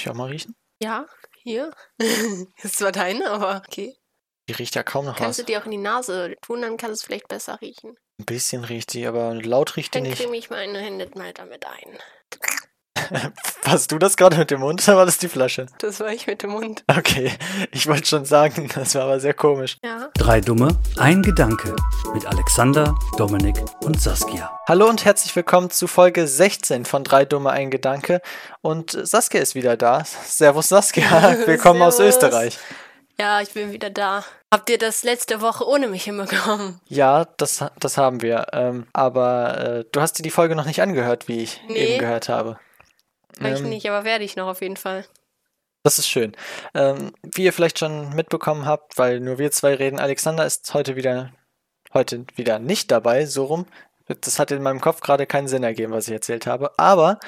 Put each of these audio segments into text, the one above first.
ich auch mal riechen? Ja, hier. ist zwar deine, aber okay. Die riecht ja kaum noch Kannst was. du dir auch in die Nase tun, dann kann es vielleicht besser riechen. Ein bisschen riecht die, aber laut riecht die Dann nicht. creme ich meine Hände mal damit ein. Warst du das gerade mit dem Mund oder war das die Flasche? Das war ich mit dem Mund. Okay, ich wollte schon sagen, das war aber sehr komisch. Ja. Drei Dumme, ein Gedanke mit Alexander, Dominik und Saskia. Hallo und herzlich willkommen zu Folge 16 von Drei Dumme ein Gedanke. Und Saskia ist wieder da. Servus Saskia, willkommen aus Servus. Österreich. Ja, ich bin wieder da. Habt ihr das letzte Woche ohne mich hinbekommen? Ja, das, das haben wir. Ähm, aber äh, du hast dir die Folge noch nicht angehört, wie ich Nee. eben gehört habe. Weiß ich Ähm, nicht, aber werde ich noch auf jeden Fall. Das ist schön. Ähm, wie ihr vielleicht schon mitbekommen habt, weil nur wir zwei reden, Alexander ist heute wieder, heute wieder nicht dabei, so rum. Das hat in meinem Kopf gerade keinen Sinn ergeben, was ich erzählt habe. Aber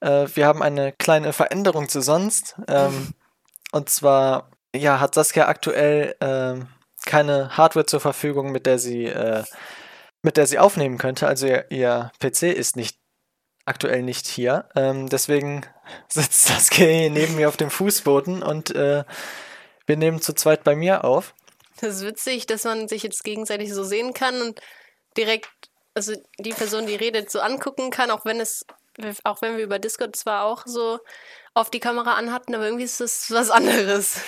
äh, wir haben eine kleine Veränderung zu sonst. Ähm, und zwar, ja, hat Saskia aktuell ähm, keine Hardware zur Verfügung, mit der sie, äh, mit der sie aufnehmen könnte. Also ihr, ihr PC ist nicht aktuell nicht hier. Ähm, deswegen sitzt Saskia hier neben mir auf dem Fußboden und äh, wir nehmen zu zweit bei mir auf. Das ist witzig, dass man sich jetzt gegenseitig so sehen kann und direkt, also die Person, die redet, so angucken kann, auch wenn es, auch wenn wir über Discord zwar auch so auf die Kamera anhatten, aber irgendwie ist das was anderes.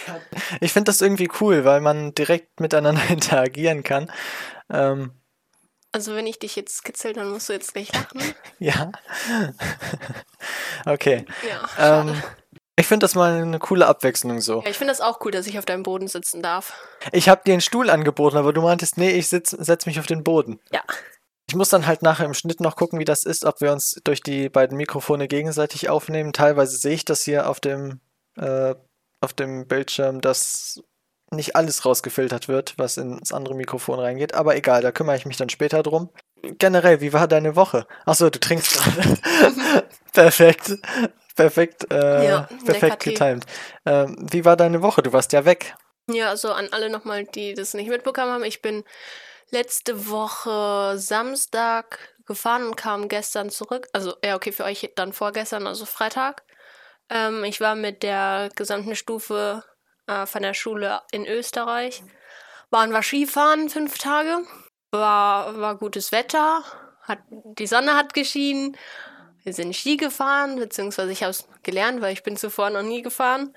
Ich finde das irgendwie cool, weil man direkt miteinander interagieren kann. Ähm, Also wenn ich dich jetzt skizzel, dann musst du jetzt gleich lachen. ja. okay. Ja. Ähm, ich finde das mal eine coole Abwechslung so. ja ich finde das auch cool, dass ich auf deinem Boden sitzen darf. Ich habe dir einen Stuhl angeboten, aber du meintest, nee, ich sitz, setz mich auf den Boden. Ja. Ich muss dann halt nachher im Schnitt noch gucken, wie das ist, ob wir uns durch die beiden Mikrofone gegenseitig aufnehmen. Teilweise sehe ich das hier auf dem, äh, auf dem Bildschirm, dass nicht alles rausgefiltert wird, was ins andere Mikrofon reingeht. Aber egal, da kümmere ich mich dann später drum. Generell, wie war deine Woche? Achso, du trinkst gerade. Perfekt. Perfekt, äh, Ja, perfekt getimt. Ähm, wie war deine Woche? Du warst ja weg. Ja, also an alle nochmal, die das nicht mitbekommen haben. Ich bin letzte Woche Samstag gefahren und kam gestern zurück. Also, ja, okay, für euch dann vorgestern, also Freitag. Ähm, ich war mit der gesamten Stufe äh, von der Schule in Österreich. Waren wir Skifahren fünf Tage. War, war gutes Wetter. Hat, die Sonne hat geschienen. Wir sind Ski gefahren, beziehungsweise ich habe es gelernt, weil ich bin zuvor noch nie gefahren.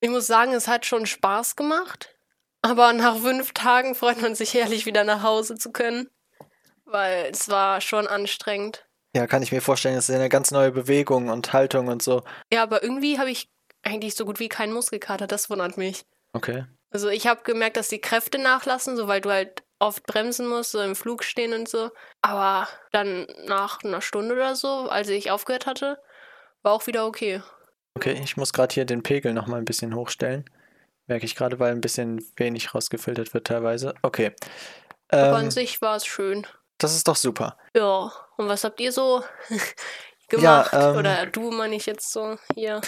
Ich muss sagen, es hat schon Spaß gemacht. Aber nach fünf Tagen freut man sich herrlich, wieder nach Hause zu können. Weil es war schon anstrengend. Ja, kann ich mir vorstellen, das ist eine ganz neue Bewegung und Haltung und so. Ja, aber irgendwie habe ich eigentlich so gut wie keinen Muskelkater. Das wundert mich. Okay. Also ich habe gemerkt, dass die Kräfte nachlassen, so weil du halt oft bremsen musst, so im Flug stehen und so. Aber dann nach einer Stunde oder so, als ich aufgehört hatte, war auch wieder okay. Okay, ich muss gerade hier den Pegel nochmal ein bisschen hochstellen. Merke ich gerade, weil ein bisschen wenig rausgefiltert wird teilweise. Okay. Aber an Ähm, sich war es schön. das ist doch super. Ja, und was habt ihr so gemacht? ähm, Oder du, meine ich jetzt so hier.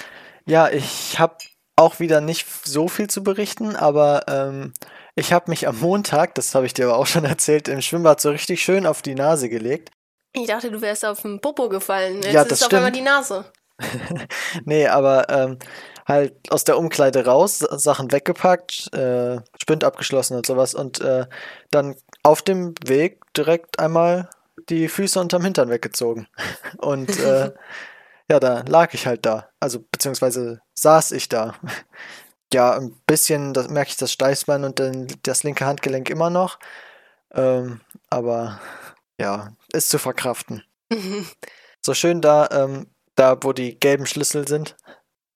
Ja, ich habe auch wieder nicht so viel zu berichten, aber ähm, ich habe mich am Montag, das habe ich dir aber auch schon erzählt, im Schwimmbad so richtig schön auf die Nase gelegt. Ich dachte, du wärst auf den Popo gefallen. Jetzt Ja, ist das auf einmal stimmt. die Nase. Nee, aber ähm, halt aus der Umkleide raus, Sa- Sachen weggepackt, äh, Spind abgeschlossen und sowas und äh, dann auf dem Weg direkt einmal die Füße unterm Hintern weggezogen. Und äh, ja, da lag ich halt da. Also beziehungsweise saß ich da. Ja, ein bisschen das, merke ich das Steißbein und dann das linke Handgelenk immer noch. Ähm, aber ja, ist zu verkraften. So schön da, ähm, da wo die gelben Schlüssel sind.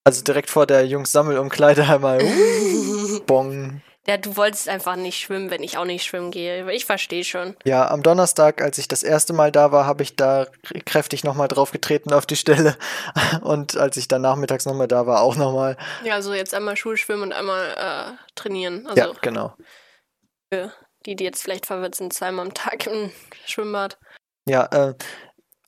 Also direkt vor der Jungs Sammelumkleide einmal uh, bong. Ja, du wolltest einfach nicht schwimmen, wenn ich auch nicht schwimmen gehe. Ich verstehe schon. Ja, am Donnerstag, als ich das erste Mal da war, habe ich da kräftig nochmal drauf getreten auf die Stelle. Und als ich dann nachmittags nochmal da war, auch nochmal. Ja, also jetzt einmal Schulschwimmen und einmal äh, trainieren. Also Ja, genau. für die, die jetzt vielleicht verwirrt sind, zweimal am Tag im Schwimmbad. Ja, äh,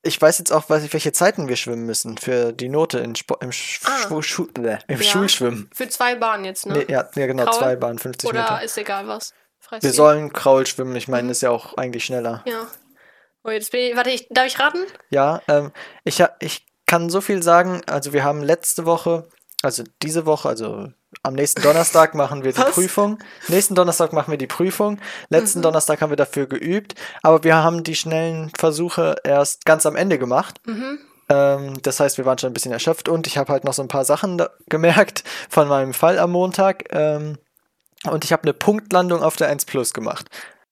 ich weiß jetzt auch, was, welche Zeiten wir schwimmen müssen für die Note in Spo im, Sch Ah. Schu äh, im Ja. Schulschwimmen. Für zwei Bahnen jetzt, ne? Nee, ja, ja, genau, Kraul? zwei Bahnen, 50 Oder Meter. ist egal was. Wir Freistil. sollen Kraul schwimmen, ich meine, Mhm. ist ja auch eigentlich schneller. Ja. Oh, jetzt bin ich, warte, ich, darf ich raten? Ja, ähm, ich, ich kann so viel sagen. Also wir haben letzte Woche, also diese Woche, also am nächsten Donnerstag machen wir die Was? Prüfung. Nächsten Donnerstag machen wir die Prüfung. Letzten Mhm. Donnerstag haben wir dafür geübt. Aber wir haben die schnellen Versuche erst ganz am Ende gemacht. Mhm. Ähm, das heißt, wir waren schon ein bisschen erschöpft und ich habe halt noch so ein paar Sachen gemerkt von meinem Fall am Montag. Ähm, und ich habe eine Punktlandung auf der 1 Plus gemacht.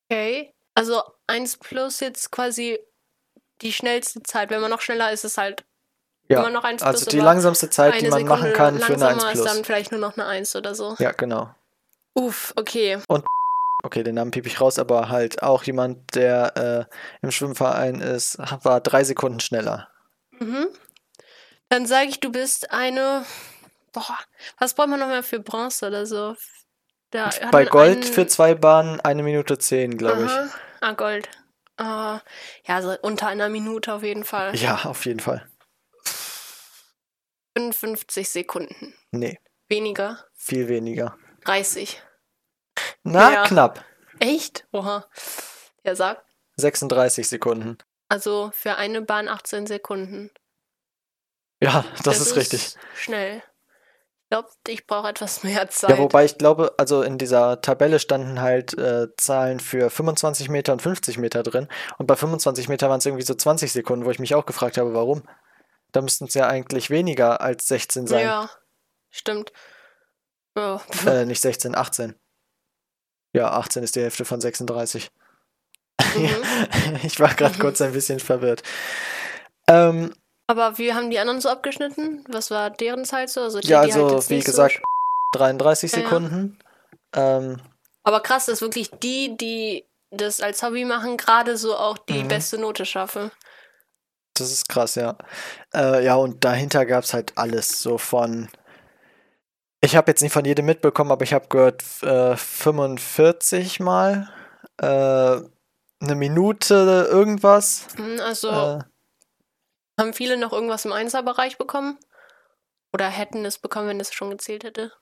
Okay. Also 1 plus jetzt quasi die schnellste Zeit. Wenn man noch schneller ist, ist es halt Ja, immer noch 1 plus. also die langsamste Zeit, die man machen Sekunde kann für eine 1 langsamer ist Plus. dann vielleicht nur noch eine 1 oder so. Ja, genau. Uff, okay. Okay, den Namen piep ich raus, aber halt auch jemand, der äh, im Schwimmverein ist, war drei Sekunden schneller. Mhm. Dann sage ich, du bist eine. Boah, was braucht man noch mehr für Bronze oder so? Da Bei Gold einen- für zwei Bahnen eine Minute zehn, glaube ich. Ah, Gold. Ah, ja, so unter einer Minute auf jeden Fall. Ja, auf jeden Fall. 55 Sekunden. Nee, Weniger. viel weniger. 30. Na, Ja. knapp. Echt? Oha. Ja, sag. 36 Sekunden. Also für eine Bahn 18 Sekunden. Ja, das, ist richtig. Schnell. Ich glaube, ich brauche etwas mehr Zeit. Ja, wobei ich glaube, also in dieser Tabelle standen halt äh, Zahlen für 25 Meter und 50 Meter drin. Und bei 25 Meter waren es irgendwie so 20 Sekunden, wo ich mich auch gefragt habe, warum. Da müssten es ja eigentlich weniger als 16 sein. Ja, stimmt. Ja. Äh, nicht 16, 18. Ja, 18 ist die Hälfte von 36. Mhm. Ich war gerade kurz ein bisschen verwirrt. Ähm, Aber wie haben die anderen so abgeschnitten? Was war deren Zeit so? Also die, ja, halt also jetzt wie so gesagt, sch- 33 Ja, ja. Sekunden. Ähm, Aber krass, dass wirklich die, die das als Hobby machen, gerade so auch die Mhm. beste Note schaffen. Das ist krass, ja. Äh, ja, und dahinter gab es halt alles so von. Ich habe jetzt nicht von jedem mitbekommen, aber ich habe gehört äh, 45 Mal. Äh, eine Minute irgendwas. Hm, Also Äh, haben viele noch irgendwas im Einser-Bereich bekommen? Oder hätten es bekommen, wenn es schon gezählt hätte?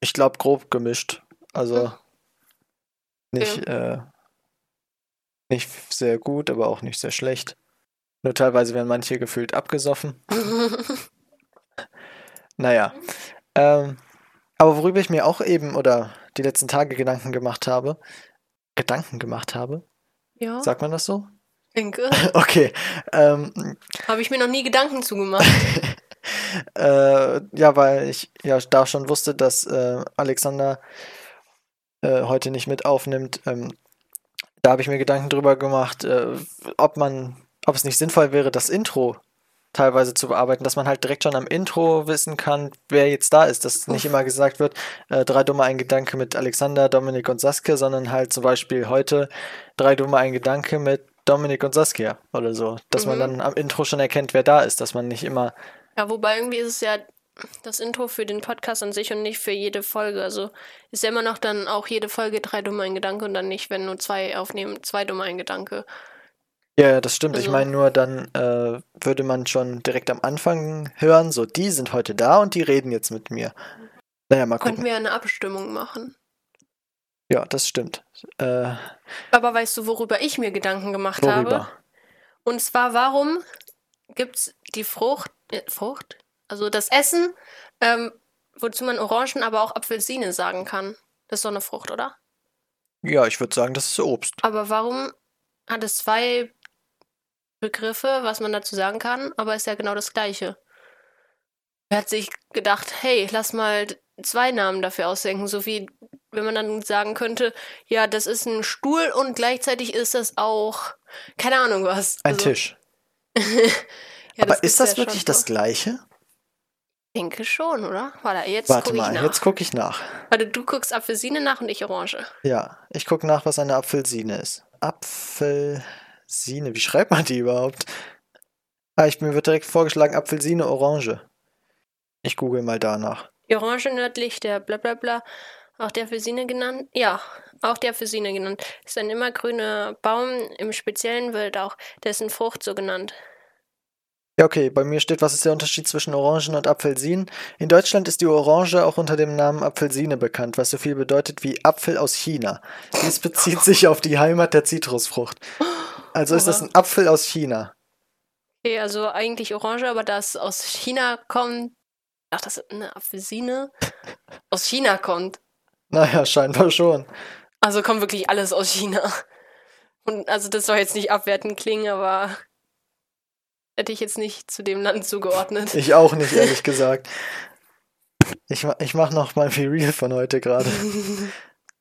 Ich glaube, grob gemischt. Also Hm. nicht, äh, nicht sehr gut, aber auch nicht sehr schlecht. Nur teilweise werden manche gefühlt abgesoffen. Naja. Ähm, aber worüber ich mir auch eben oder die letzten Tage Gedanken gemacht habe. Gedanken gemacht habe? ja, Sagt man das so? denke. Okay. Ähm, Habe ich mir noch nie Gedanken zugemacht. Äh, ja, weil ich ja da schon wusste, dass äh, Alexander äh, heute nicht mit aufnimmt. Ähm, da habe ich mir Gedanken drüber gemacht, äh, ob man, ob es nicht sinnvoll wäre, das Intro teilweise zu bearbeiten, dass man halt direkt schon am Intro wissen kann, wer jetzt da ist. Dass nicht immer gesagt wird, äh, drei dumme ein Gedanke mit Alexander, Dominik und Saskia, sondern halt zum Beispiel heute drei dumme ein Gedanke mit Dominik und Saskia oder so. Dass man Mhm. dann am Intro schon erkennt, wer da ist, dass man nicht immer Ja, wobei irgendwie ist es ja das Intro für den Podcast an sich und nicht für jede Folge. Also ist ja immer noch dann auch jede Folge drei dumme ein Gedanke und dann nicht, wenn nur zwei aufnehmen, zwei dumme ein Gedanke. Ja, das stimmt. Ich Also- meine nur, dann äh, würde man schon direkt am Anfang hören, so, die sind heute da und die reden jetzt mit mir. Naja, mal Könnten gucken. wir eine Abstimmung machen. Ja, das stimmt. Äh, Aber weißt du, worüber ich mir Gedanken gemacht habe? worüber? Und zwar, warum gibt es die Frucht, äh, Frucht? Also das Essen, ähm, wozu man Orangen, aber auch Apfelsine sagen kann. Das ist doch eine Frucht, oder? Ja, ich würde sagen, das ist Obst. Aber warum hat es zwei Begriffe, was man dazu sagen kann, aber ist ja genau das gleiche? Er hat sich gedacht, hey, lass mal zwei Namen dafür ausdenken, so wie wenn man dann sagen könnte, ja, das ist ein Stuhl und gleichzeitig ist das auch, keine Ahnung was. Ein Also, Tisch. ja, Aber ist das ja wirklich das. Gleiche? Ich denke schon, oder? Warte, jetzt Warte gucke ich mal, nach. jetzt gucke ich nach. Warte, du guckst Apfelsine nach und ich Orange. Ja, ich gucke nach, was eine Apfelsine ist. Apfelsine, wie schreibt man die überhaupt? Ah, ich, mir wird direkt vorgeschlagen, Apfelsine, Orange. Ich google mal danach. Die Orange nördlich der Blablabla, auch der Apfelsine genannt. Ja, auch der Apfelsine genannt. Ist ein immergrüner Baum, im Speziellen wird auch dessen Frucht so genannt. Ja, okay, bei mir steht, was ist der Unterschied zwischen Orangen und Apfelsinen? In Deutschland ist die Orange auch unter dem Namen Apfelsine bekannt, was so viel bedeutet wie Apfel aus China. Dies bezieht sich auf die Heimat der Zitrusfrucht. Also ist das ein Apfel aus China. Okay, also eigentlich Orange, aber da es aus China kommt. Ach, das ist eine Apfelsine. Aus China kommt. Naja, scheinbar schon. Also kommt wirklich alles aus China. Und also das soll jetzt nicht abwertend klingen, aber hätte ich jetzt nicht zu dem Land zugeordnet. Ich auch nicht, ehrlich gesagt. Ich, ich mache noch mal viel Real von heute gerade.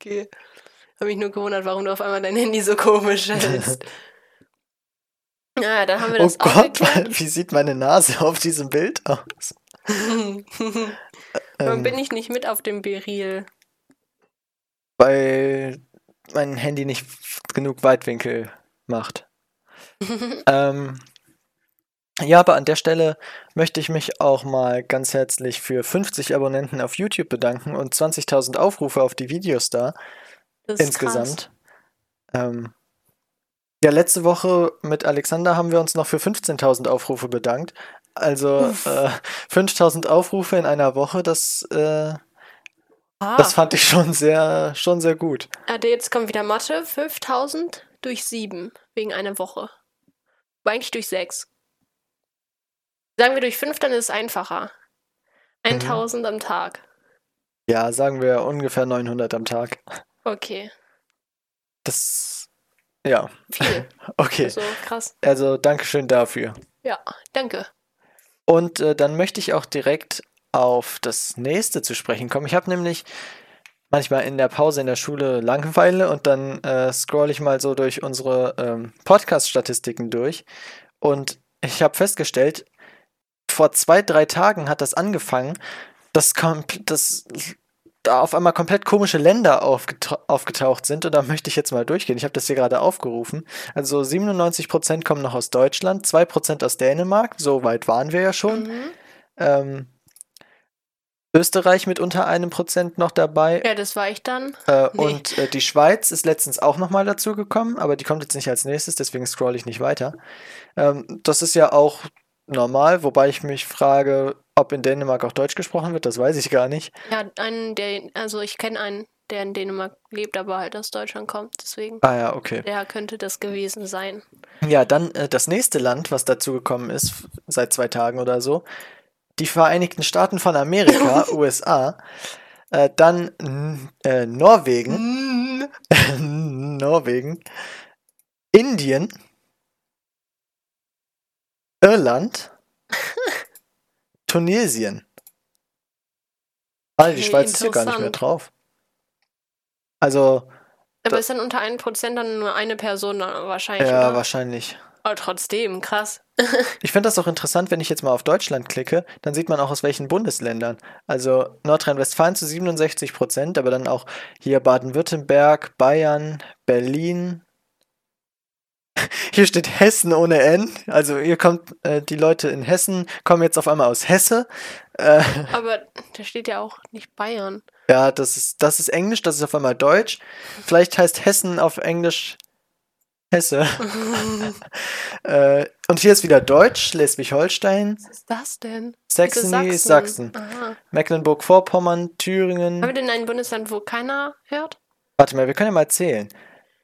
Okay. Habe mich nur gewundert, warum du auf einmal dein Handy so komisch hältst. Naja, dann haben wir Oh das auch Gott, wie sieht meine Nase auf diesem Bild aus? Warum Ähm, bin ich nicht mit auf dem Beril? weil mein Handy nicht genug Weitwinkel macht. ähm, ja, aber an der Stelle möchte ich mich auch mal ganz herzlich für 50 Abonnenten auf YouTube bedanken und 20.000 Aufrufe auf die Videos da Das ist insgesamt. Ähm, ja, letzte Woche mit Alexander haben wir uns noch für 15.000 Aufrufe bedankt. Also äh, 5.000 Aufrufe in einer Woche, das, äh. Ah, das fand ich schon sehr, schon sehr gut. ah, jetzt kommt wieder Mathe. 5000 durch 7 wegen einer Woche. Aber eigentlich durch 6. Sagen wir durch 5, dann ist es einfacher. 1000 am Tag. Ja, sagen wir ungefähr 900 am Tag. Okay. Das, ja, Viel. okay. Also krass. Also Dankeschön dafür. Ja, danke. Und äh, dann möchte ich auch direkt auf das nächste zu sprechen kommen. Ich habe nämlich manchmal in der Pause in der Schule Langeweile und dann äh, scroll ich mal so durch unsere ähm, Podcast-Statistiken durch. Und ich habe festgestellt, vor zwei, drei Tagen hat das angefangen, dass, dass da auf einmal komplett komische Länder aufgeta aufgetaucht sind. Und da möchte ich jetzt mal durchgehen. Ich habe das hier gerade aufgerufen. Also 97% kommen noch aus Deutschland, 2% aus Dänemark. So weit waren wir ja schon. Mhm. Ähm, Österreich mit unter einem Prozent noch dabei. Ja, das war ich dann. Äh, nee. Und äh, die Schweiz ist letztens auch nochmal dazugekommen, aber die kommt jetzt nicht als nächstes, deswegen scroll ich nicht weiter. Ähm, das ist ja auch normal, wobei ich mich frage, ob in Dänemark auch Deutsch gesprochen wird, das weiß ich gar nicht. Ja, einen, der, also ich kenne einen, der in Dänemark lebt, aber halt aus Deutschland kommt. Deswegen, Ah ja, okay. der könnte das gewesen sein. Ja, dann äh, das nächste Land, was dazugekommen ist, seit zwei Tagen oder so, die Vereinigten Staaten von Amerika, USA, äh, dann äh, Norwegen, Norwegen, Indien, Irland, Tunesien. Ah, die Schweiz ist hier gar nicht mehr drauf. Also, Aber Da- ist dann unter 1% dann nur eine Person wahrscheinlich, ja, oder? wahrscheinlich. Aber trotzdem, krass. Ich finde das auch interessant, wenn ich jetzt mal auf Deutschland klicke, dann sieht man auch aus welchen Bundesländern. Also Nordrhein-Westfalen zu 67 Prozent, aber dann auch hier Baden-Württemberg, Bayern, Berlin. Hier steht Hessen ohne N. Also hier kommt, äh, die Leute in Hessen kommen jetzt auf einmal aus Hesse. Äh, Aber da steht ja auch nicht Bayern. ja, das ist, das ist Englisch, das ist auf einmal Deutsch. Vielleicht heißt Hessen auf Englisch Hesse. äh, und hier ist wieder Deutsch, Schleswig-Holstein. Was ist das denn? Saxony ist Sachsen. Mecklenburg-Vorpommern, Haben wir Thüringen. denn ein Bundesland, wo keiner hört? Warte mal, wir können ja mal zählen.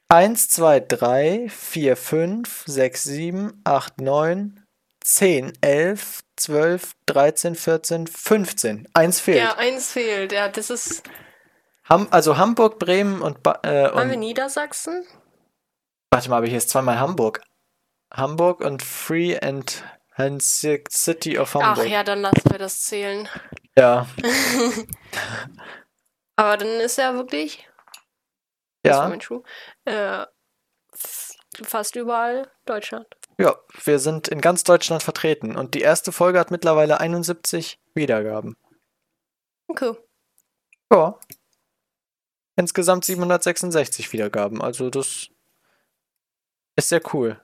1, 2, 3, 4, 5, 6, 7, 8, 9, 10, 11, 12, 13, 14, 15. Eins fehlt. Ja, eins fehlt. Ja, das ist. Ham also Hamburg, Bremen und, ba äh, Haben wir und Niedersachsen? warte mal, aber hier ist zweimal Hamburg. Hamburg und Free and Hansik City of Hamburg. Ach ja, dann lassen wir das zählen. ja. Aber dann ist ja wirklich. Das war Ja. mein Schuh. Äh, fast überall Deutschland. Ja, wir sind in ganz Deutschland vertreten und die erste Folge hat mittlerweile 71 Wiedergaben. Okay. Ja. Insgesamt 766 Wiedergaben, also das ist sehr cool.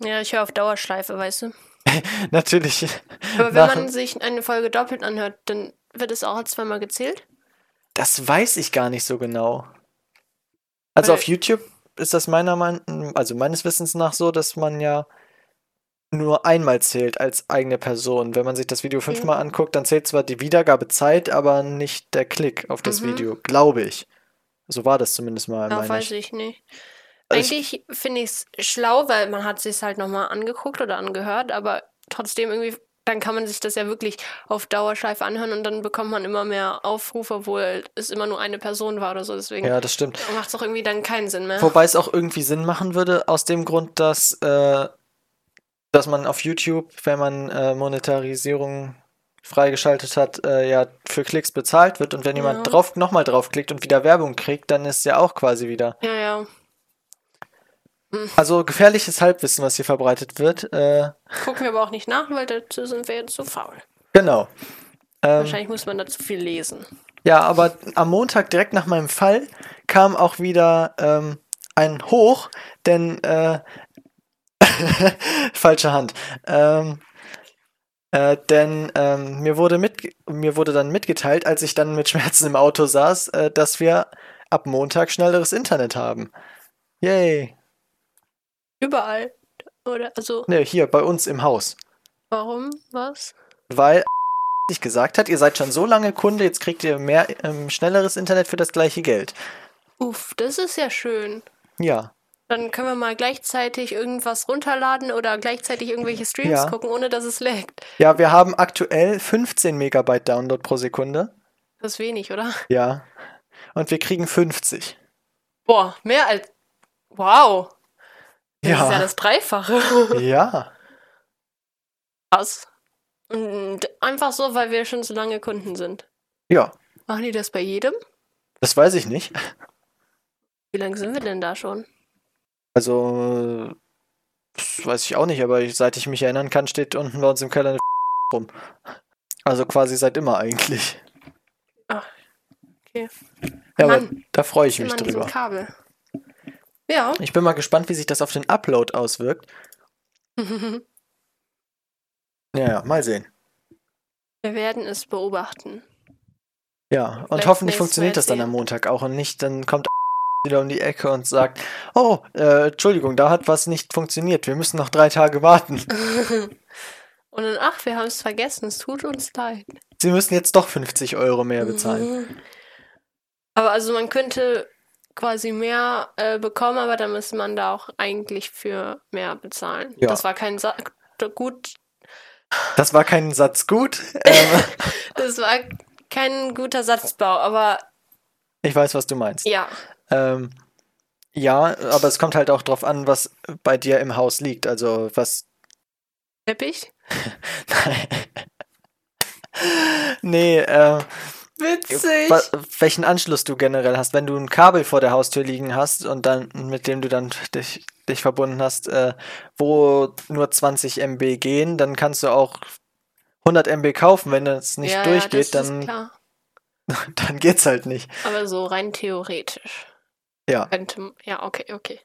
Ja, ich höre auf Dauerschleife, weißt du. Natürlich. Aber wenn man sich eine Folge doppelt anhört, dann wird es auch zweimal gezählt. Das weiß ich gar nicht so genau. Also auf YouTube ist das meiner Meinung, also meines Wissens nach so, dass man ja nur einmal zählt als eigene Person. Wenn man sich das Video fünfmal anguckt, dann zählt zwar die Wiedergabezeit, aber nicht der Klick auf das Mhm. Video, glaube ich. So war das zumindest mal, Ja, weiß ich. ich nicht. Eigentlich finde ich es schlau, weil man hat sich halt nochmal angeguckt oder angehört, aber trotzdem irgendwie, dann kann man sich das ja wirklich auf Dauerschleife anhören und dann bekommt man immer mehr Aufrufe, obwohl es immer nur eine Person war oder so. Deswegen Ja, das stimmt. macht es auch irgendwie dann keinen Sinn mehr. Wobei es auch irgendwie Sinn machen würde, aus dem Grund, dass, äh, dass man auf YouTube, wenn man äh, Monetarisierung freigeschaltet hat, äh, ja für Klicks bezahlt wird und wenn Ja. jemand drauf nochmal draufklickt und wieder Werbung kriegt, dann ist ja auch quasi wieder. Ja, ja. Also gefährliches Halbwissen, was hier verbreitet wird. Äh, Gucken wir aber auch nicht nach, weil dazu sind wir jetzt zu faul. genau. Ähm, Wahrscheinlich muss man dazu viel lesen. Ja, aber am Montag direkt nach meinem Fall kam auch wieder ähm, ein Hoch, denn äh, falsche Hand. Ähm, äh, denn ähm, mir wurde mit, mir wurde dann mitgeteilt, als ich dann mit Schmerzen im Auto saß, äh, dass wir ab Montag schnelleres Internet haben. Yay. Überall. Oder, also, Ne, hier bei uns im Haus. warum? Was? Weil sich gesagt hat, ihr seid schon so lange Kunde, jetzt kriegt ihr mehr ähm, schnelleres Internet für das gleiche Geld. Uff, das ist ja schön. Ja. Dann können wir mal gleichzeitig irgendwas runterladen oder gleichzeitig irgendwelche Streams Ja. gucken, ohne dass es laggt. Ja, wir haben aktuell 15 Megabyte Download pro Sekunde. Das ist wenig, oder? Ja. Und wir kriegen 50. Boah, mehr als. Wow. Das Ja. ist ja das Dreifache. Ja. Und einfach so, weil wir schon so lange Kunden sind. Ja. Machen die das bei jedem? Das weiß ich nicht. Wie lange sind wir denn da schon? Also, das weiß ich auch nicht, aber seit ich mich erinnern kann, steht unten bei uns im Keller eine rum. Also quasi seit immer eigentlich. Ach, okay. Ja, aber Mann. da freue ich mich drüber. Kabel. Ja. Ich bin mal gespannt, wie sich das auf den Upload auswirkt. Ja, mal sehen. Wir werden es beobachten. Ja, und Vielleicht hoffentlich funktioniert das dann am. Montag auch und nicht, dann kommt wieder um die Ecke und sagt, oh, äh, Entschuldigung, da hat was nicht funktioniert, wir müssen noch drei Tage warten. Und dann, ach, wir haben es vergessen, es tut uns leid. Sie müssen jetzt doch 50 Euro mehr bezahlen. Aber also man könnte quasi mehr äh, bekommen, aber dann müsste man da auch eigentlich für mehr bezahlen. Ja. Das war kein Sa gut, Das war kein Satz gut. Ähm, das war kein guter Satzbau, aber ich weiß, was du meinst. ja. Ähm, ja, aber es kommt halt auch drauf an, was bei dir im Haus liegt. Also was. Teppich? nee, äh, Witzig. welchen Anschluss du generell hast. Wenn du ein Kabel vor der Haustür liegen hast und dann mit dem du dann dich, dich verbunden hast, äh, wo nur 20 MB gehen, dann kannst du auch 100 MB kaufen. Wenn das nicht ja, durchgeht, ja, dann, dann geht's halt nicht. Aber so rein theoretisch. Ja. Könnte, ja, okay, okay.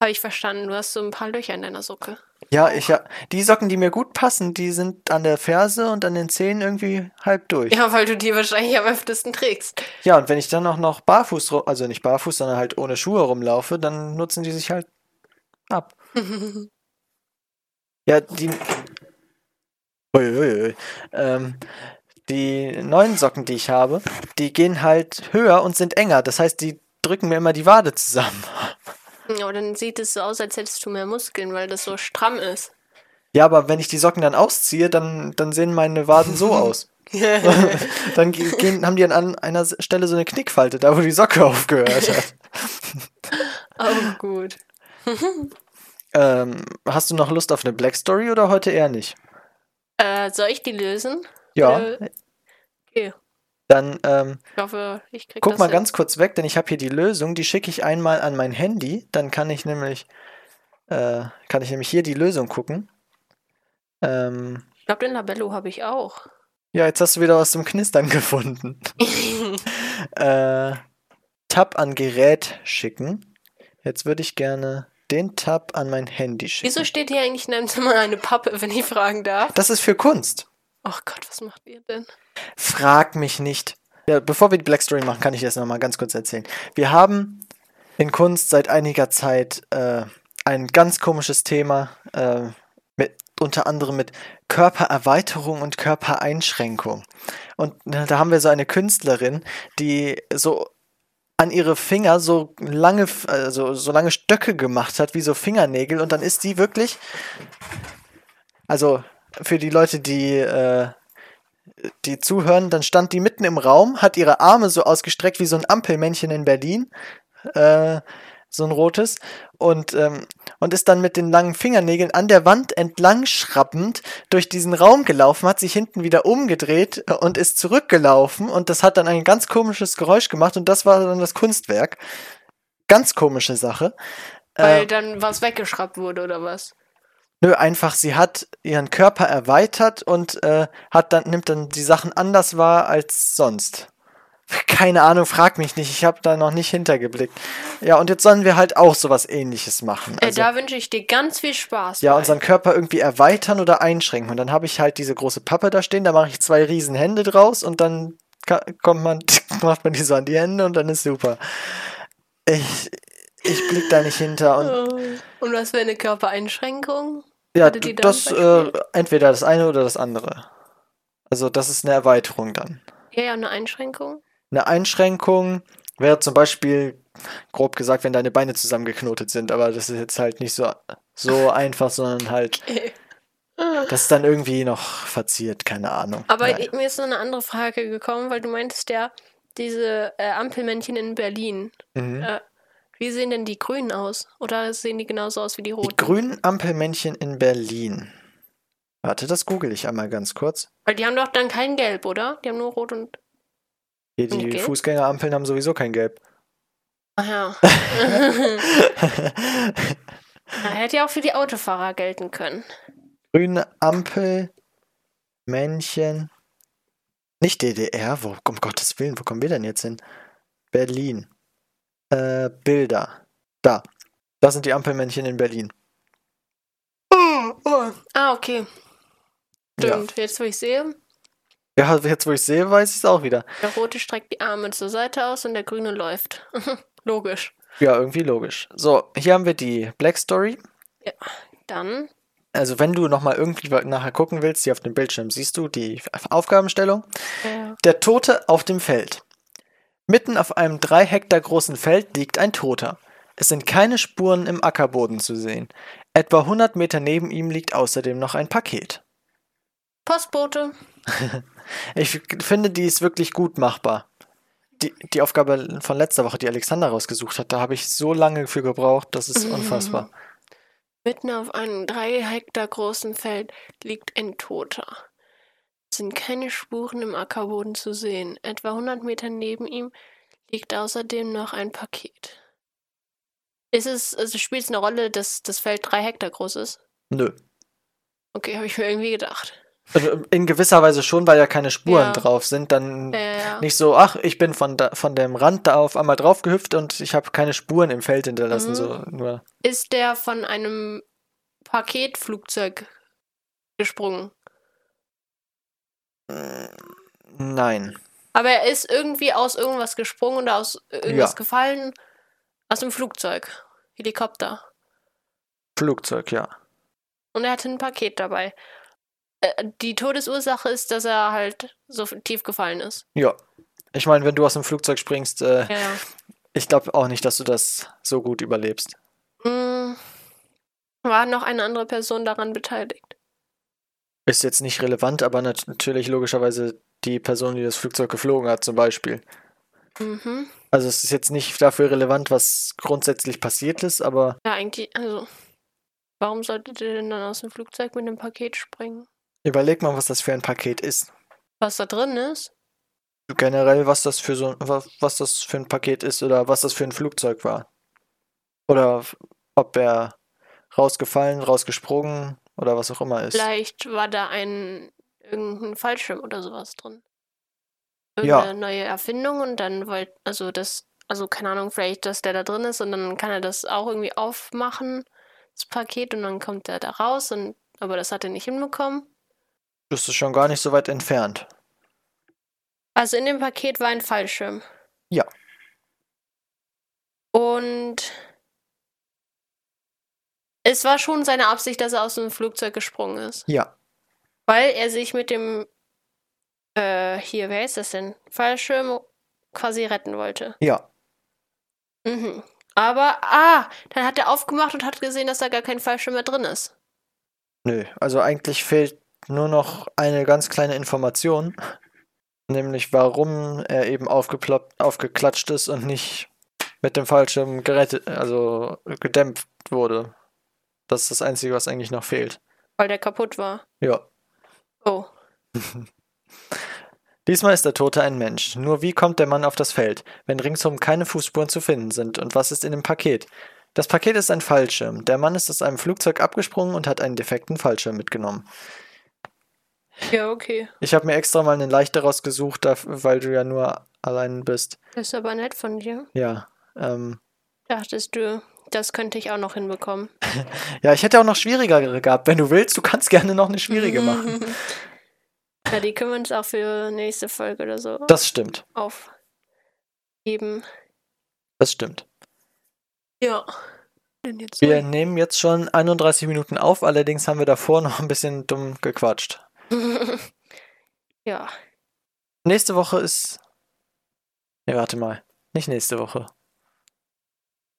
Habe ich verstanden. Du hast so ein paar Löcher in deiner Socke. Ja, ich ja, die Socken, die mir gut passen, die sind an der Ferse und an den Zehen irgendwie halb durch. Ja, weil du die wahrscheinlich am öftesten trägst. Ja, und wenn ich dann auch noch barfuß, also nicht barfuß, sondern halt ohne Schuhe rumlaufe, dann nutzen die sich halt ab. Ja, die. Uiuiui. Ähm, die neuen Socken, die ich habe, die gehen halt höher und sind enger. Das heißt, die drücken mir immer die Wade zusammen. Ja, dann sieht es so aus, als hättest du mehr Muskeln, weil das so stramm ist. Ja, aber wenn ich die Socken dann ausziehe, dann, dann sehen meine Waden so aus. dann ge- gehen, haben die an einer Stelle so eine Knickfalte, da wo die Socke aufgehört hat. Oh, gut. Ähm, hast du noch Lust auf eine Black Story oder heute eher nicht? Äh, soll ich die lösen? Ja, okay. Dann ähm, Ich hoffe, ich krieg guck mal hin. ganz kurz weg, denn ich habe hier die Lösung. Die schicke ich einmal an mein Handy. Dann kann ich nämlich, äh, kann ich nämlich hier die Lösung gucken. Ähm, Ich glaube, den Labello habe ich auch. ja, jetzt hast du wieder was zum Knistern gefunden. äh, Tab an Gerät schicken. Jetzt würde ich gerne den Tab an mein Handy schicken. Wieso steht hier eigentlich in deinem Zimmer eine Pappe, wenn ich fragen darf? Das ist für Kunst. Ach Gott, was macht ihr denn? Frag mich nicht. Ja, bevor wir die Black Story machen, kann ich das nochmal ganz kurz erzählen. Wir haben in Kunst seit einiger Zeit äh, ein ganz komisches Thema, äh, mit, unter anderem mit Körpererweiterung und Körpereinschränkung. Und äh, da haben wir so eine Künstlerin, die so an ihre Finger so lange, also so lange Stöcke gemacht hat, wie so Fingernägel. Und dann ist die wirklich, also für die Leute, die, äh, die zuhören, dann stand die mitten im Raum, hat ihre Arme so ausgestreckt wie so ein Ampelmännchen in Berlin. Äh, so ein rotes, und, ähm, und ist dann mit den langen Fingernägeln an der Wand entlang schrappend durch diesen Raum gelaufen, hat sich hinten wieder umgedreht und ist zurückgelaufen und das hat dann ein ganz komisches Geräusch gemacht und das war dann das Kunstwerk. Ganz komische Sache. Weil äh, dann was weggeschraubt wurde oder was? Nö, einfach, sie hat ihren Körper erweitert und äh, hat dann, nimmt dann die Sachen anders wahr als sonst. Keine Ahnung, frag mich nicht. Ich habe da noch nicht hintergeblickt. Ja, und jetzt sollen wir halt auch sowas ähnliches machen. Äh, also, äh, da wünsche ich dir ganz viel Spaß. Ja, bei. unseren Körper irgendwie erweitern oder einschränken. Und dann habe ich halt diese große Pappe da stehen, da mache ich zwei riesen Hände draus und dann kommt man, macht man die so an die Hände und dann ist super. Ich, ich blick da nicht hinter. Und, oh. und was für eine Körpereinschränkung? Ja, das äh, entweder das eine oder das andere. Also das ist eine Erweiterung dann. Ja, ja, eine Einschränkung. Eine Einschränkung wäre zum Beispiel, grob gesagt, wenn deine Beine zusammengeknotet sind, aber das ist jetzt halt nicht so, so einfach, sondern halt. Okay. Das ist dann irgendwie noch verziert, keine Ahnung. Aber Nein. mir ist noch eine andere Frage gekommen, weil du meintest ja, diese äh, Ampelmännchen in Berlin. Mhm. Äh, wie sehen denn die grünen aus? Oder sehen die genauso aus wie die roten? Die grünen Ampelmännchen in Berlin. Warte, das google ich einmal ganz kurz. Weil die haben doch dann kein Gelb, oder? Die haben nur Rot und die, die Fußgängerampeln haben sowieso kein Gelb. Ach ja. Na, hätte ja auch für die Autofahrer gelten können. Grüne Ampel, Männchen. Nicht DDR, wo, um Gottes Willen, wo kommen wir denn jetzt hin? Berlin. Äh, Bilder. Da. Das sind die Ampelmännchen in Berlin. Oh, oh. Ah, okay. Stimmt, ja. jetzt wo ich sehe. Ja, jetzt wo ich sehe, weiß ich es auch wieder. Der rote streckt die Arme zur Seite aus und der grüne läuft. logisch. Ja, irgendwie logisch. So, hier haben wir die Black Story. Ja, dann. Also wenn du nochmal irgendwie nachher gucken willst, hier auf dem Bildschirm siehst du die Aufgabenstellung. Ja. Der Tote auf dem Feld. Mitten auf einem drei Hektar großen Feld liegt ein Toter. Es sind keine Spuren im Ackerboden zu sehen. Etwa 100 Meter neben ihm liegt außerdem noch ein Paket. Postbote. Ich finde, die ist wirklich gut machbar. Die, die Aufgabe von letzter Woche, die Alexander rausgesucht hat, da habe ich so lange für gebraucht, das ist unfassbar. Mitten auf einem drei Hektar großen Feld liegt ein Toter. Sind keine Spuren im Ackerboden zu sehen. Etwa 100 Meter neben ihm liegt außerdem noch ein Paket. Ist es, also spielt es eine Rolle, dass das Feld drei Hektar groß ist? Nö. Okay, habe ich mir irgendwie gedacht. Also in gewisser Weise schon, weil ja keine Spuren ja. drauf sind. Dann ja. nicht so, ach, ich bin von, da, von dem Rand da auf einmal drauf gehüpft und ich habe keine Spuren im Feld hinterlassen. Mhm. So, nur. Ist der von einem Paketflugzeug gesprungen? Nein. Aber er ist irgendwie aus irgendwas gesprungen oder aus irgendwas gefallen? Aus dem Flugzeug. Helikopter. Flugzeug, ja. Und er hatte ein Paket dabei. Äh, die Todesursache ist, dass er halt so tief gefallen ist. Ja. Ich meine, wenn du aus dem Flugzeug springst, äh, ja. ich glaube auch nicht, dass du das so gut überlebst. Mm, war noch eine andere Person daran beteiligt? Ist jetzt nicht relevant, aber nat natürlich logischerweise die Person, die das Flugzeug geflogen hat, zum Beispiel. Mhm. Also es ist jetzt nicht dafür relevant, was grundsätzlich passiert ist, aber. Ja, eigentlich, also. Warum sollte der denn dann aus dem Flugzeug mit einem Paket springen? Überleg mal, was das für ein Paket ist. Was da drin ist? Generell, was das für so was, was das für ein Paket ist oder was das für ein Flugzeug war. Oder ob er rausgefallen, rausgesprungen oder was auch immer ist. Vielleicht war da ein irgendein Fallschirm oder sowas drin. Irgendeine ja. neue Erfindung und dann wollte, also das, also keine Ahnung, vielleicht, dass der da drin ist und dann kann er das auch irgendwie aufmachen, das Paket, und dann kommt er da raus und aber das hat er nicht hinbekommen. Das ist schon gar nicht so weit entfernt. Also in dem Paket war ein Fallschirm. Ja. Und es war schon seine Absicht, dass er aus dem Flugzeug gesprungen ist. Ja. Weil er sich mit dem, äh, hier, wer ist das denn? Fallschirm quasi retten wollte. Ja. Mhm. Aber, ah, dann hat er aufgemacht und hat gesehen, dass da gar kein Fallschirm mehr drin ist. Nö, also eigentlich fehlt nur noch eine ganz kleine Information, nämlich warum er eben aufgeploppt, aufgeklatscht ist und nicht mit dem Fallschirm gerettet, also gedämpft wurde. Das ist das Einzige, was eigentlich noch fehlt. Weil der kaputt war. Ja. Oh. Diesmal ist der Tote ein Mensch. Nur wie kommt der Mann auf das Feld, wenn ringsum keine Fußspuren zu finden sind? Und was ist in dem Paket? Das Paket ist ein Fallschirm. Der Mann ist aus einem Flugzeug abgesprungen und hat einen defekten Fallschirm mitgenommen. Ja, okay. Ich habe mir extra mal einen leichter rausgesucht, weil du ja nur allein bist. Das ist aber nett von dir. Ja. Ähm, Dachtest du, das könnte ich auch noch hinbekommen. ja, ich hätte auch noch schwierigere gehabt. Wenn du willst, du kannst gerne noch eine schwierige machen. Ja, die können wir uns auch für nächste Folge oder so Das stimmt. aufgeben. Das stimmt. Ja. Wir nehmen jetzt schon 31 Minuten auf, allerdings haben wir davor noch ein bisschen dumm gequatscht. ja. Nächste Woche ist. Ne, warte mal. Nicht nächste Woche.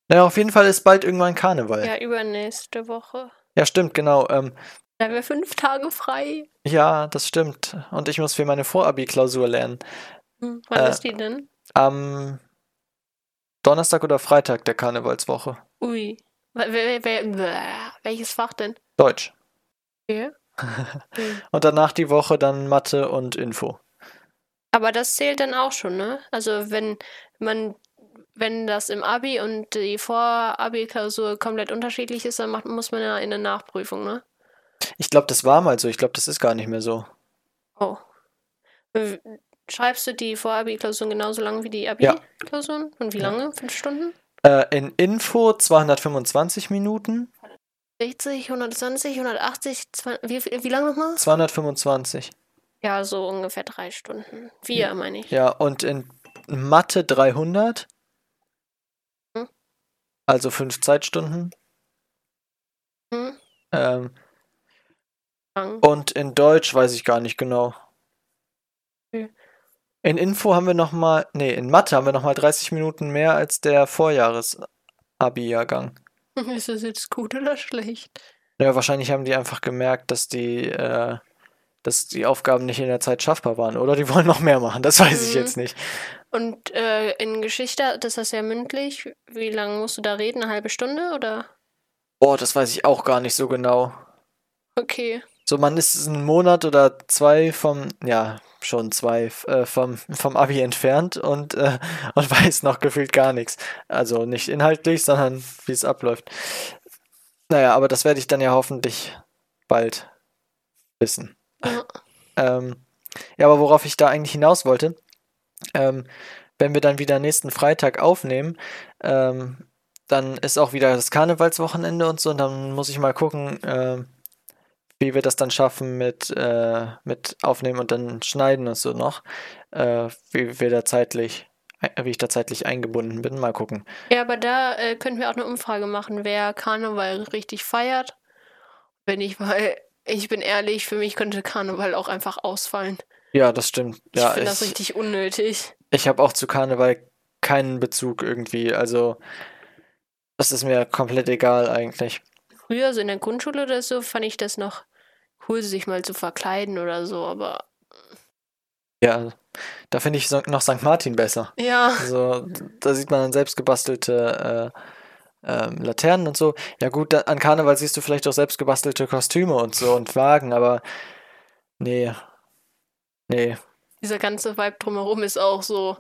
Naja, auf jeden Fall ist bald irgendwann Karneval. Ja, Ja, übernächste Woche. stimmt, genau. Ähm, Da haben wir fünf Tage frei. ja, das stimmt. Und ich muss für meine Vorabi-Klausur lernen. Hm, wann Äh. ist die denn? Am Donnerstag oder Freitag der Karnevalswoche. Ui. Wer, wer, bäh. welches Fach denn? Deutsch. Okay. Hm. Und danach die Woche dann Mathe und Info. Aber das zählt dann auch schon, ne? Also wenn man, wenn das im Abi und die Vor-Abi-Klausur komplett unterschiedlich ist, dann macht, muss man ja in eine Nachprüfung, ne? Ich glaube, das war mal so. Ich glaube, das ist gar nicht mehr so. Oh. Schreibst du die Vor-Abi-Klausuren genauso lang wie die Abi-Klausuren? Und wie Ja. lange? Fünf Stunden? Äh, in Info 225 Minuten. 60, 120, 180, 200, wie, wie, wie lange nochmal? 225. Ja, so ungefähr drei Stunden. Vier, meine ich. Ja, und in Mathe 300. Also fünf Zeitstunden. Hm? Ähm, und in Deutsch weiß ich gar nicht genau. Okay. In Info haben wir nochmal, nee, in Mathe haben wir nochmal 30 Minuten mehr als der Vorjahres-Abi-Jahrgang. Ist das jetzt gut oder schlecht? Ja, wahrscheinlich haben die einfach gemerkt, dass die, äh, dass die Aufgaben nicht in der Zeit schaffbar waren. Oder die wollen noch mehr machen, das weiß ich Mhm. jetzt nicht. Und äh, in Geschichte, das ist ja mündlich, wie lange musst du da reden? Eine halbe Stunde oder? Boah, das weiß ich auch gar nicht so genau. Okay. So, man ist einen Monat oder zwei vom, ja, schon zwei, äh, vom, vom Abi entfernt und, äh, und weiß noch gefühlt gar nichts. Also nicht inhaltlich, sondern wie es abläuft. Naja, aber das werde ich dann ja hoffentlich bald wissen. Ja. Ähm, ja, aber worauf ich da eigentlich hinaus wollte, ähm, wenn wir dann wieder nächsten Freitag aufnehmen, ähm, dann ist auch wieder das Karnevalswochenende und so, und dann muss ich mal gucken, ähm, wie wir das dann schaffen mit, äh, mit Aufnehmen und dann Schneiden und so noch, äh, wie wir da zeitlich, äh, wie ich da zeitlich eingebunden bin. Mal gucken. Ja, aber da äh, könnten wir auch eine Umfrage machen, wer Karneval richtig feiert. Wenn ich, weil ich bin ehrlich, für mich könnte Karneval auch einfach ausfallen. Ja, das stimmt. Ich Ja, finde das ich, richtig unnötig. ich habe auch zu Karneval keinen Bezug irgendwie. Also, das ist mir komplett egal eigentlich. Früher, so in der Grundschule oder so, fand ich das noch cool, sich mal zu verkleiden oder so, aber Ja, da finde ich noch St. Martin besser. ja. Also, da sieht man dann selbst gebastelte äh, ähm, Laternen und so. Ja gut, da, an Karneval siehst du vielleicht auch selbst gebastelte Kostüme und so und Wagen, aber nee, nee. Dieser ganze Vibe drumherum ist auch so.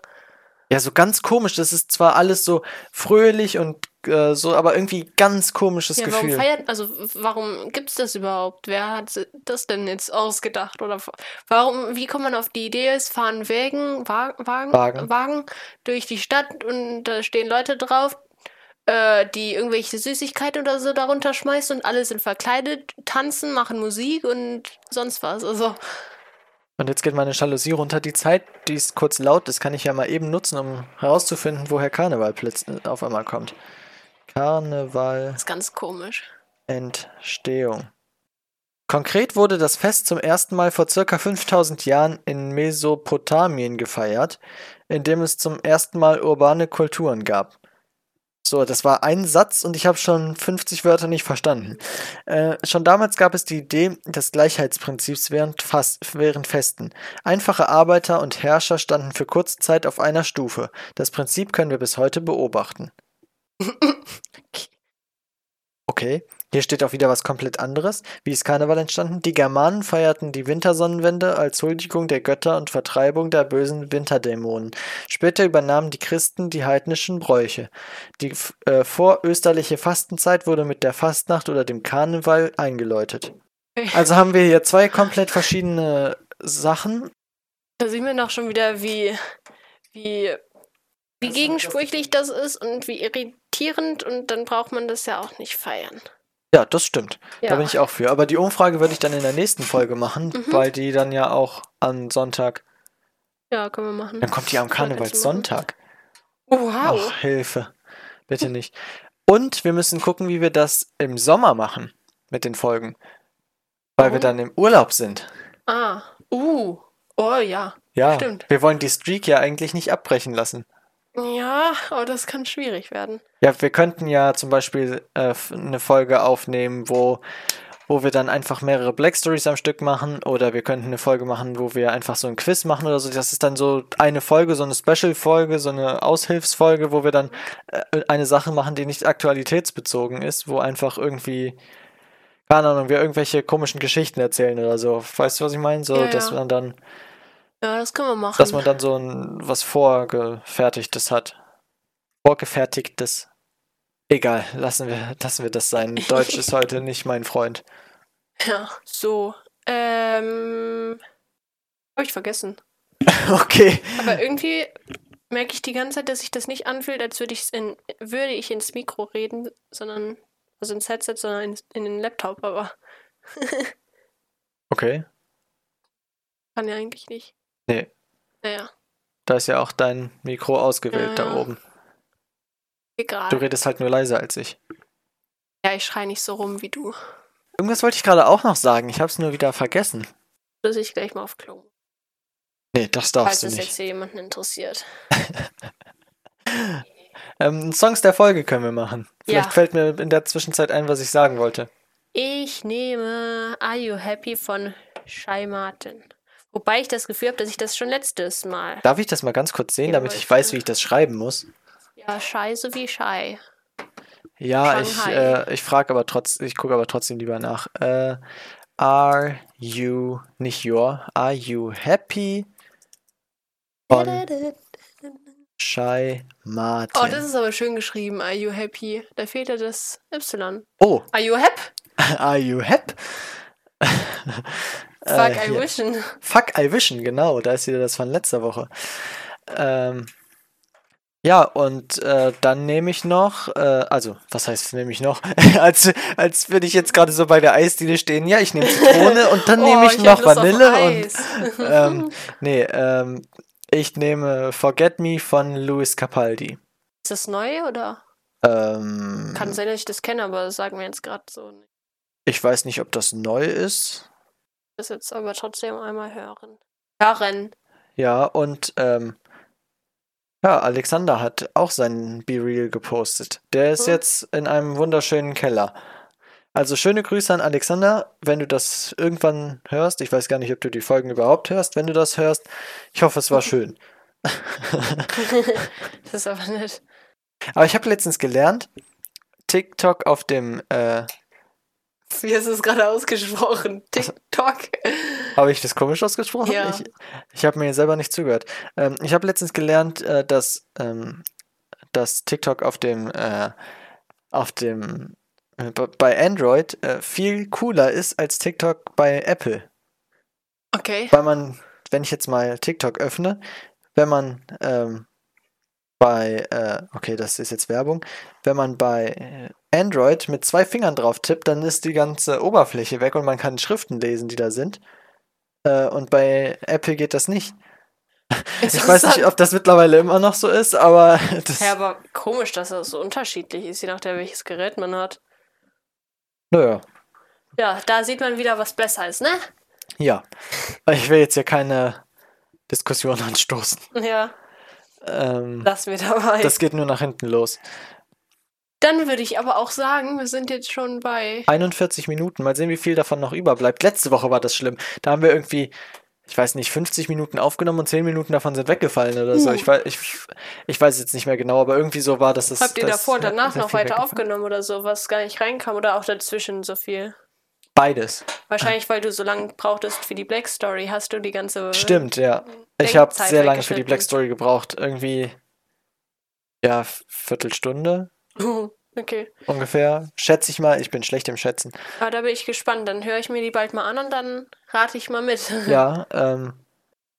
Ja, so ganz komisch. Das ist zwar alles so fröhlich und äh, so, aber irgendwie ganz komisches Ja, warum Gefühl. feiert, also warum gibt's das überhaupt? Wer hat das denn jetzt ausgedacht? Oder wa- warum, wie kommt man auf die Idee, es fahren Wägen, Wa- Wagen, Wagen. Wagen durch die Stadt und da stehen Leute drauf, äh, die irgendwelche Süßigkeiten oder so darunter schmeißen und alle sind verkleidet, tanzen, machen Musik und sonst was. Also, Und jetzt geht meine Jalousie runter. Die Zeit, die ist kurz laut, das kann ich ja mal eben nutzen, um herauszufinden, woher Karneval plötzlich auf einmal kommt. Karneval. ist ganz komisch. Entstehung. Konkret wurde das Fest zum ersten Mal vor circa 5000 Jahren in Mesopotamien gefeiert, in dem es zum ersten Mal urbane Kulturen gab. So, das war ein Satz und ich habe schon 50 Wörter nicht verstanden. Äh, schon damals gab es die Idee des Gleichheitsprinzips während, Fast, während Festen. Einfache Arbeiter und Herrscher standen für kurze Zeit auf einer Stufe. Das Prinzip können wir bis heute beobachten. Okay, hier steht auch wieder was komplett anderes. Wie ist Karneval entstanden? Die Germanen feierten die Wintersonnenwende als Huldigung der Götter und Vertreibung der bösen Winterdämonen. Später übernahmen die Christen die heidnischen Bräuche. Die äh, vorösterliche Fastenzeit wurde mit der Fastnacht oder dem Karneval eingeläutet. Also haben wir hier zwei komplett verschiedene Sachen. Da sehen wir noch schon wieder, wie, wie, wie gegensprüchlich das ist und wie irritierend und dann braucht man das ja auch nicht feiern. Ja, das stimmt. Da Ja. bin ich auch für. Aber die Umfrage würde ich dann in der nächsten Folge machen, Mhm. weil die dann ja auch am Sonntag. Ja, können wir machen. Dann kommt die am Karnevalssonntag. Wow. Ach, Hilfe. Bitte nicht. Und wir müssen gucken, wie wir das im Sommer machen mit den Folgen. Weil wir Warum? dann im Urlaub sind. Ah. Uh. Oh ja. Ja, Stimmt. wir wollen die Streak ja eigentlich nicht abbrechen lassen. Ja, aber das kann schwierig werden. Ja, wir könnten ja zum Beispiel äh, eine Folge aufnehmen, wo, wo wir dann einfach mehrere Black Stories am Stück machen oder wir könnten eine Folge machen, wo wir einfach so ein Quiz machen oder so. Das ist dann so eine Folge, so eine Special-Folge, so eine Aushilfsfolge, wo wir dann äh, eine Sache machen, die nicht aktualitätsbezogen ist, wo einfach irgendwie, keine Ahnung, wir irgendwelche komischen Geschichten erzählen oder so. Weißt du, was ich meine? So, Ja, dass ja. man dann, Ja, das können wir machen. dass man dann so ein was Vorgefertigtes hat. Vorgefertigtes. Egal, lassen wir, lassen wir das sein. Deutsch ist heute nicht mein Freund. ja, so. Ähm. Hab ich vergessen. Okay. Aber irgendwie merke ich die ganze Zeit, dass sich das nicht anfühlt, als würde, ich's in, würde ich ins Mikro reden, sondern, also ins Headset, sondern in, in den Laptop, aber Okay. kann ja eigentlich nicht. Nee, Naja, da ist ja auch dein Mikro ausgewählt da Ja. oben. egal. Du redest halt nur leiser als ich. Ja, ich schreie nicht so rum wie du. Irgendwas wollte ich gerade auch noch sagen. Ich habe es nur wieder vergessen. Dass ich gleich mal auf Klo. Nee, das Falls darfst du es nicht. jetzt hier jemanden interessiert. Ähm, Songs der Folge können wir machen. Vielleicht Ja. fällt mir in der Zwischenzeit ein, was ich sagen wollte. Ich nehme Are You Happy von Shy Martin. Wobei ich das Gefühl habe, dass ich das schon letztes Mal. Darf ich das mal ganz kurz sehen, damit ich ich weiß, wie ich das schreiben muss? Ja, scheiße wie Shy. Ja, ich, Shanghai. äh, ich frage aber trotzdem, ich gucke aber trotzdem lieber nach. Äh, are you, nicht your, are you happy? Von Shy Martin. Oh, das ist aber schön geschrieben. Are you happy? Da fehlt ja das Y. Oh, Are you happy? are you happy? Fuck, Äh, I wishin. Fuck, I Vision, genau, da ist wieder das von letzter Woche. Ähm, ja, und äh, dann nehme ich noch, äh, also, was heißt nehme ich noch? als, als würde ich jetzt gerade so bei der Eisdiele stehen. Ja, ich nehme Zitrone und dann nehme Oh, ich ich noch Vanille und ähm, nee, ähm, ich nehme Forget Me von Louis Capaldi. Ist das neu oder? Ähm, Kann sein, dass ich das kenne, aber das sagen wir jetzt gerade so nicht. ich weiß nicht, ob das neu ist. Das jetzt aber trotzdem einmal hören. Hören. Ja, und ähm, ja, Alexander hat auch seinen Be Real gepostet. Der ist Mhm. jetzt in einem wunderschönen Keller. Also schöne Grüße an Alexander, wenn du das irgendwann hörst. Ich weiß gar nicht, ob du die Folgen überhaupt hörst, wenn du das hörst. Ich hoffe, es war schön. das ist aber nett. Aber ich habe letztens gelernt, TikTok auf dem, äh, Wie hast du es gerade ausgesprochen? TikTok. habe ich das komisch ausgesprochen? Ja. Ich, ich habe mir selber nicht zugehört. Ähm, ich habe letztens gelernt, äh, dass, ähm, dass TikTok auf dem, äh, auf dem, äh, bei Android äh, viel cooler ist als TikTok bei Apple. Okay. Weil man, wenn ich jetzt mal TikTok öffne, wenn man ähm, bei, äh, okay, das ist jetzt Werbung, wenn man bei äh, Android mit zwei Fingern drauf tippt, dann ist die ganze Oberfläche weg und man kann Schriften lesen, die da sind. Äh, und bei Apple geht das nicht. Ich weiß nicht, ob das mittlerweile immer noch so ist, aber das, Ja, aber komisch, dass das so unterschiedlich ist, je nachdem, welches Gerät man hat. naja, Ja, da sieht man wieder, was besser ist, ne? ja. Ich will jetzt hier keine Diskussion anstoßen. Ja, Ähm, lass mir dabei. Das geht nur nach hinten los. Dann würde ich aber auch sagen, wir sind jetzt schon bei. 41 Minuten. Mal sehen, wie viel davon noch überbleibt. Letzte Woche war das schlimm. Da haben wir irgendwie, ich weiß nicht, 50 Minuten aufgenommen und 10 Minuten davon sind weggefallen oder so. Uh. Ich, weiß, ich, ich weiß jetzt nicht mehr genau, aber irgendwie so war das. das Habt ihr das, davor und ja, danach noch weiter aufgenommen oder so, was gar nicht reinkam oder auch dazwischen so viel? Beides. Wahrscheinlich, weil du so lange brauchtest für die Black Story, hast du die ganze. Stimmt, ja. Ich habe sehr lange für die. Black Story gebraucht. Irgendwie, ja, Viertelstunde Okay. ungefähr. Schätze ich mal. Ich bin schlecht im Schätzen. Aber da bin ich gespannt. Dann höre ich mir die bald mal an und dann rate ich mal mit. Ja, ähm,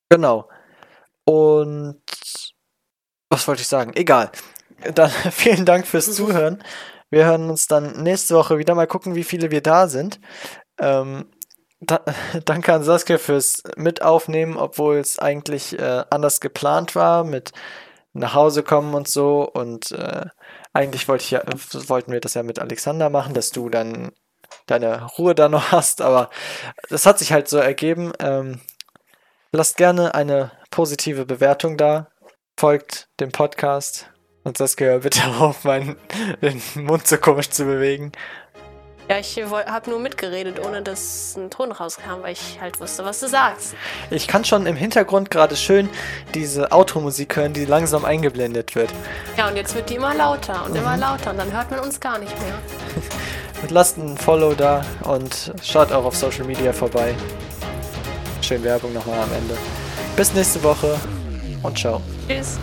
genau. Und was wollte ich sagen? Egal. Dann vielen Dank fürs Zuhören. Wir hören uns dann nächste Woche wieder mal gucken, wie viele wir da sind. Ähm, da, danke an Saskia fürs Mitaufnehmen, obwohl es eigentlich äh, anders geplant war mit nach Hause kommen und so. Und äh, eigentlich wollte ich ja, wollten wir das ja mit Alexander machen, dass du dann deine Ruhe da noch hast, aber das hat sich halt so ergeben. Ähm, lasst gerne eine positive Bewertung da. Folgt dem Podcast. Und Saskia, hör bitte auf, meinen den Mund so komisch zu bewegen. Ja, ich habe nur mitgeredet, ohne dass ein Ton rauskam, weil ich halt wusste, was du sagst. Ich kann schon im Hintergrund gerade schön diese Automusik hören, die langsam eingeblendet wird. Ja, und jetzt wird die immer lauter und immer lauter und dann hört man uns gar nicht mehr. Und lasst ein Follow da und schaut auch auf Social Media vorbei. Schön Werbung nochmal am Ende. Bis nächste Woche und ciao. Tschüss.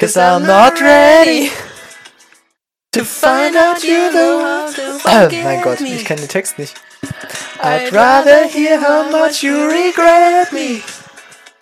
Cause I'm not ready to find out you the Oh mein Gott, ich kenne den Text nicht. I'd rather hear how much you regret me